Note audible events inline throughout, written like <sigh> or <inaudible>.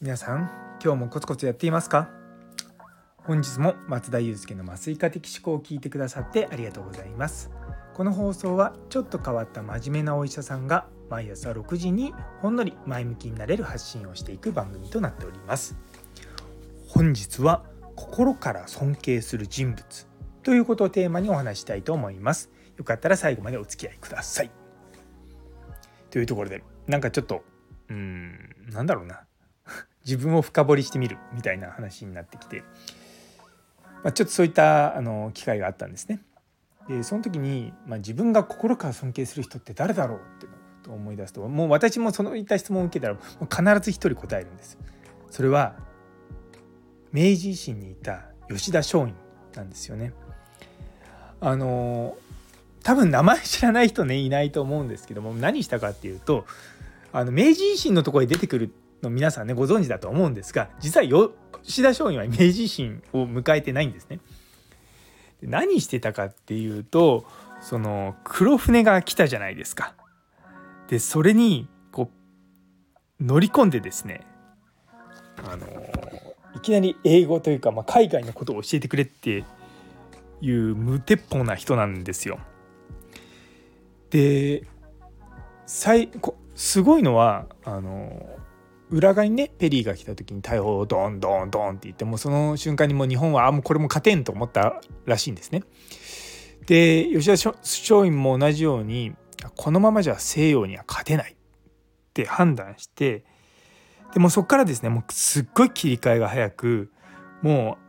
皆さん今日もコツコツやっていますか？本日も松田祐介の麻酔科的思考を聞いてくださってありがとうございます。この放送はちょっと変わった真面目なお医者さんが毎朝6時にほんのり前向きになれる発信をしていく番組となっております。本日は心から尊敬する人物ということをテーマにお話したいと思います。よかったら最後までお付き合いくださいというところでなんかちょっとうんなんだろうな <laughs> 自分を深掘りしてみるみたいな話になってきて、まあ、ちょっとそういったあの機会があったんですね。でその時に、まあ、自分が心から尊敬する人って誰だろうってうのを思い出すともう私もそのいった質問を受けたら必ず一人答えるんです。それは明治維新にいた吉田松陰なんですよね。あの多分名前知らない人ねいないと思うんですけども何したかっていうとあの明治維新のところに出てくるの皆さんねご存知だと思うんですが実は吉田松陰は明治維新を迎えてないんですね。何してたかっていうとその黒船が来たじゃないですか。でそれにこう乗り込んでですねあのいきなり英語というか、まあ、海外のことを教えてくれっていう無鉄砲な人なんですよ。ですごいのはあの裏側にねペリーが来た時に大砲をドンドンドンって言ってもうその瞬間にもう日本はあもうこれも勝てんと思ったらしいんですね。で吉田松陰も同じようにこのままじゃ西洋には勝てないって判断してでもそこからですねもうすっごい切り替えが早くもう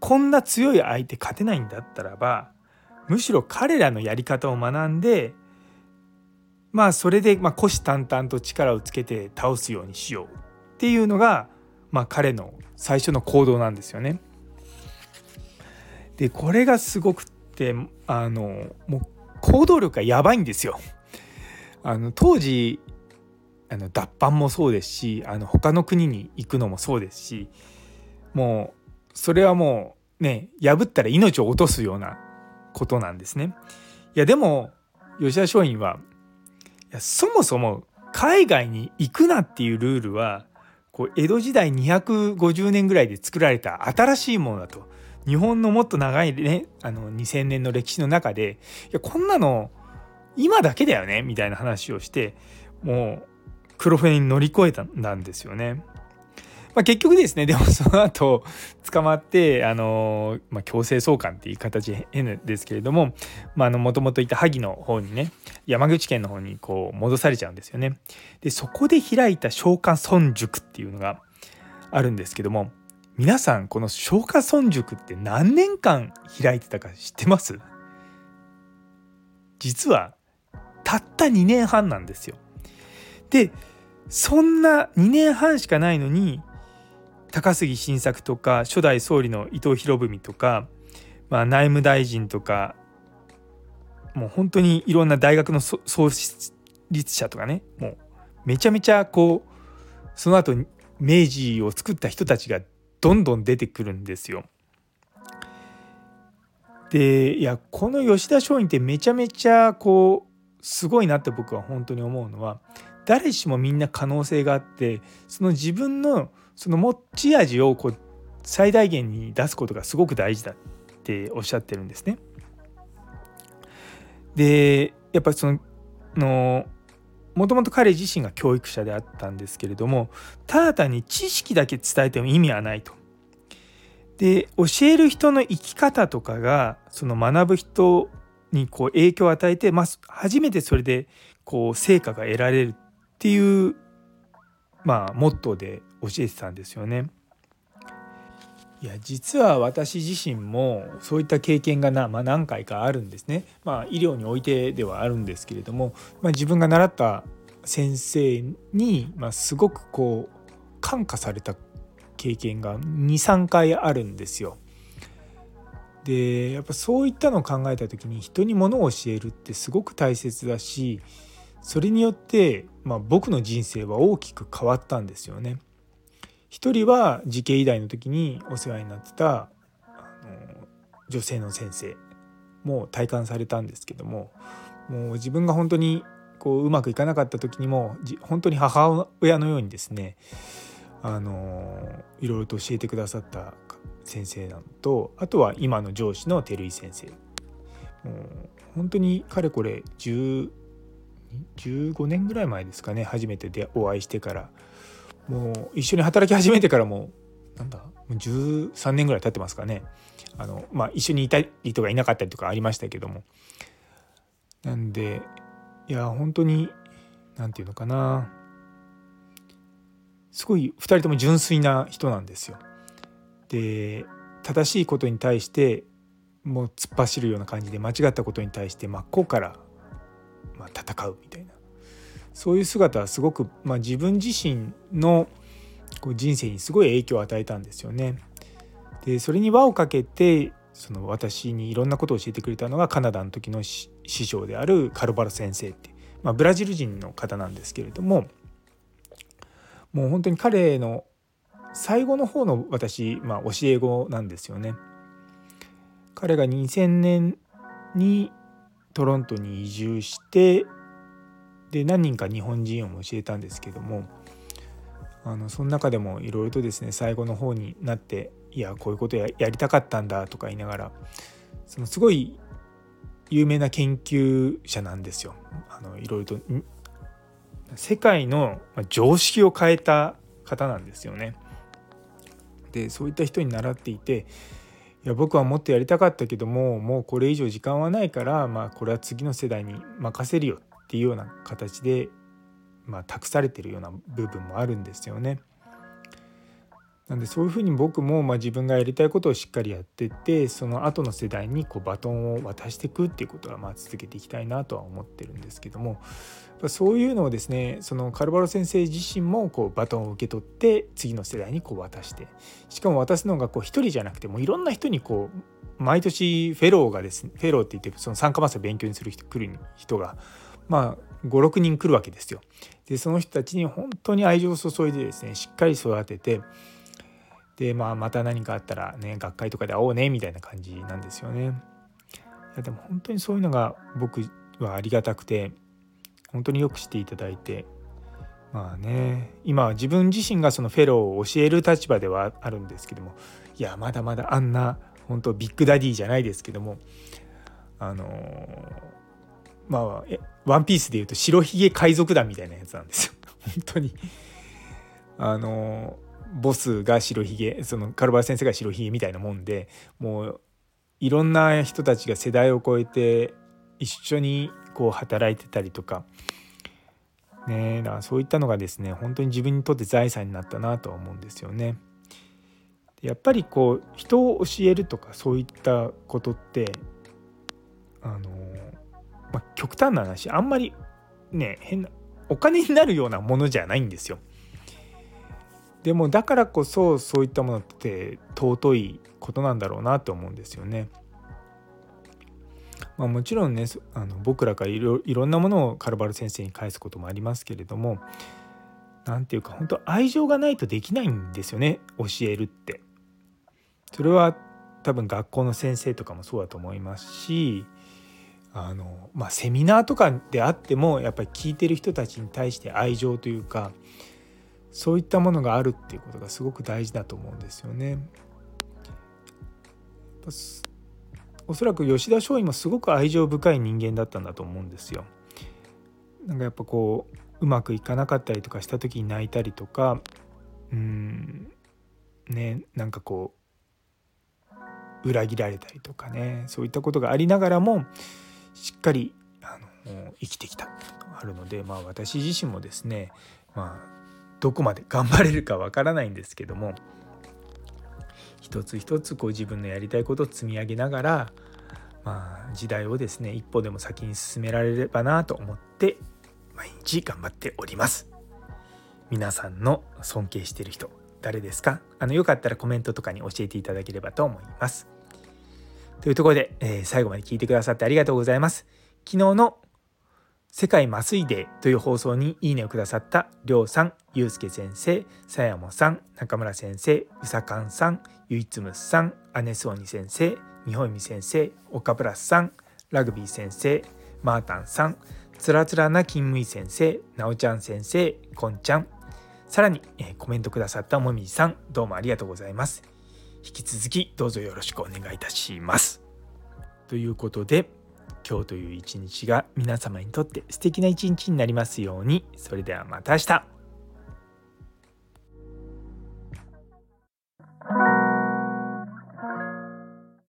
こんな強い相手勝てないんだったらばむしろ彼らのやり方を学んでまあそれでまあ虎視眈々と力をつけて倒すようにしようっていうのがまあ彼の最初の行動なんですよね。でこれがすごくってあのもう行動力がやばいんですよ。あの当時あの脱藩もそうですしあの他の国に行くのもそうですしもうそれはもうね破ったら命を落とすようなことなんですね。いやでも吉田松陰はいやそもそも海外に行くなっていうルールはこう江戸時代250年ぐらいで作られた新しいものだと日本のもっと長いねあの2000年の歴史の中でいやこんなの今だけだよねみたいな話をしてもう黒船に乗り越えたんですよね。まあ、結局ですねでもその後捕まってあの、まあ、強制送還っていう形変ですけれどももともといた萩の方にね山口県の方にこう戻されちゃうんですよね。でそこで開いた松下村塾っていうのがあるんですけども皆さんこの松下村塾って何年間開いてたか知ってます？実はたった2年半なんですよ。でそんな2年半しかないのに高杉晋作とか初代総理の伊藤博文とか、まあ、内務大臣とかもう本当にいろんな大学の創立者とかねもうめちゃめちゃこうその後明治を作った人たちがどんどん出てくるんですよ。でいやこの吉田松陰ってめちゃめちゃこうすごいなって僕は本当に思うのは誰しもみんな可能性があってその自分のその持ち味をこう最大限に出すことがすごく大事だっておっしゃってるんですね。でやっぱりそののもともと彼自身が教育者であったんですけれどもただ単に知識だけ伝えても意味はないと。で教える人の生き方とかがその学ぶ人にこう影響を与えて、まあ、初めてそれでこう成果が得られるっていうまあモットーで教えてたんですよね。いや実は私自身もそういった経験がな、まあ、何回かあるんですね。まあ、医療においてではあるんですけれども、まあ、自分が習った先生に、まあ、すごくこう感化された経験が23回あるんですよ。でやっぱそういったのを考えた時に人にものを教えるってすごく大切だしそれによって、まあ、僕の人生は大きく変わったんですよね。一人は慈恵医大の時にお世話になってた女性の先生も体感されたんですけどももう自分が本当にこううまくいかなかった時にも本当に母親のようにですねあのいろいろと教えてくださった先生なのとあとは今の上司の照井先生。もう本当にかれこれ15年ぐらい前ですかね初めてでお会いしてからもう一緒に働き始めてからもなんだもう13年ぐらい経ってますかね。あの、まあ、一緒にいたりとかいなかったりとかありましたけども。なんでいや本当に何て言うのかな。すごい2人とも純粋な人なんですよ。で正しいことに対してもう突っ走るような感じで間違ったことに対して真っ向から、まあ、戦うみたいな。そういう姿はすごく、まあ、自分自身のこう人生にすごい影響を与えたんですよね。でそれに輪をかけてその私にいろんなことを教えてくれたのがカナダの時の師匠であるカルバロ先生って、まあ、ブラジル人の方なんですけれどももう本当に彼の最後の方の私、まあ、教え子なんですよね。彼が2000年にトロントに移住してで何人か日本人を教えたんですけどもあのその中でもいろいろとですね最後の方になっていやこういうことややりたかったんだとか言いながらそのすごい有名な研究者なんですよ。あのいろいろと世界の常識を変えた方なんですよね。でそういった人に習っていていや僕はもっとやりたかったけどももうこれ以上時間はないから、まあ、これは次の世代に任せるよっていうような形で、まあ、託されてるような部分もあるんですよね。なんでそういうふうに僕もまあ自分がやりたいことをしっかりやってってその後の世代にこうバトンを渡していくっていうことはまあ続けていきたいなとは思ってるんですけどもそういうのをですねそのカルバロ先生自身もこうバトンを受け取って次の世代にこう渡してしかも渡すのがこう一人じゃなくてもいろんな人にこう毎年フェローがですねフェローって言ってその参加マスを勉強にする人来る人がまあ5、6人来るわけですよ。でその人たちに本当に愛情を注いでですねしっかり育ててで、まあ、また何かあったらね学会とかで会おうねみたいな感じなんですよね。いやでも本当にそういうのが僕はありがたくて本当によくしていただいてまあね今は自分自身がそのフェローを教える立場ではあるんですけどもいやまだまだあんな本当ビッグダディじゃないですけどもあのまあワンピースでいうと白ひげ海賊団みたいなやつなんですよ。<laughs> 本当に。あのボスが白ひげそのカルバル先生が白ひげみたいなもんでもういろんな人たちが世代を超えて一緒にこう働いてたりとか。ねだからそういったのがですね本当に自分にとって財産になったなとは思うんですよね。やっぱりこう人を教えるとかそういったことってあの、極端な話あんまりね変なお金になるようなものじゃないんですよ。でもだからこそそういったものって尊いことなんだろうなと思うんですよね。まあ、もちろんねあの僕らからいろいろんなものをカルバル先生に返すこともありますけれども何ていうか本当愛情がないとできないんですよね教えるって。それは多分学校の先生とかもそうだと思いますしあの、まあ、セミナーとかであってもやっぱり聞いてる人たちに対して愛情というかそういったものがあるっていうことがすごく大事だと思うんですよね。おそらく吉田松陰もすごく愛情深い人間だったんだと思うんですよ。なんかやっぱこううまくいかなかったりとかした時に泣いたりとかうんねなんかこう裏切られたりとかねそういったことがありながらもしっかりあの生きてきたあるのでまあ私自身もですねまあどこまで頑張れるかわからないんですけども一つ一つこう自分のやりたいことを積み上げながら、まあ、時代をですね一歩でも先に進められればなと思って毎日頑張っております。皆さんの尊敬してる人誰ですか？あのよかったらコメントとかに教えていただければと思いますというところで、えー、最後まで聞いてくださってありがとうございます。昨日の世界麻酔デーという放送にいいねをくださったりょうさん、ゆうすけ先生、さやもさん、中村先生、うさかんさん、ゆいつむさん、アネスオニ先生、みほいみ先生、岡プラスさん、ラグビー先生、マータンさんつらつらな金務医先生なおちゃん先生こんちゃん。さらに、えコメントくださったもみじさんどうもありがとうございます。引き続きどうぞよろしくお願いいたします。ということで今日という一日が皆様にとって素敵な一日になりますように。それではまた明日。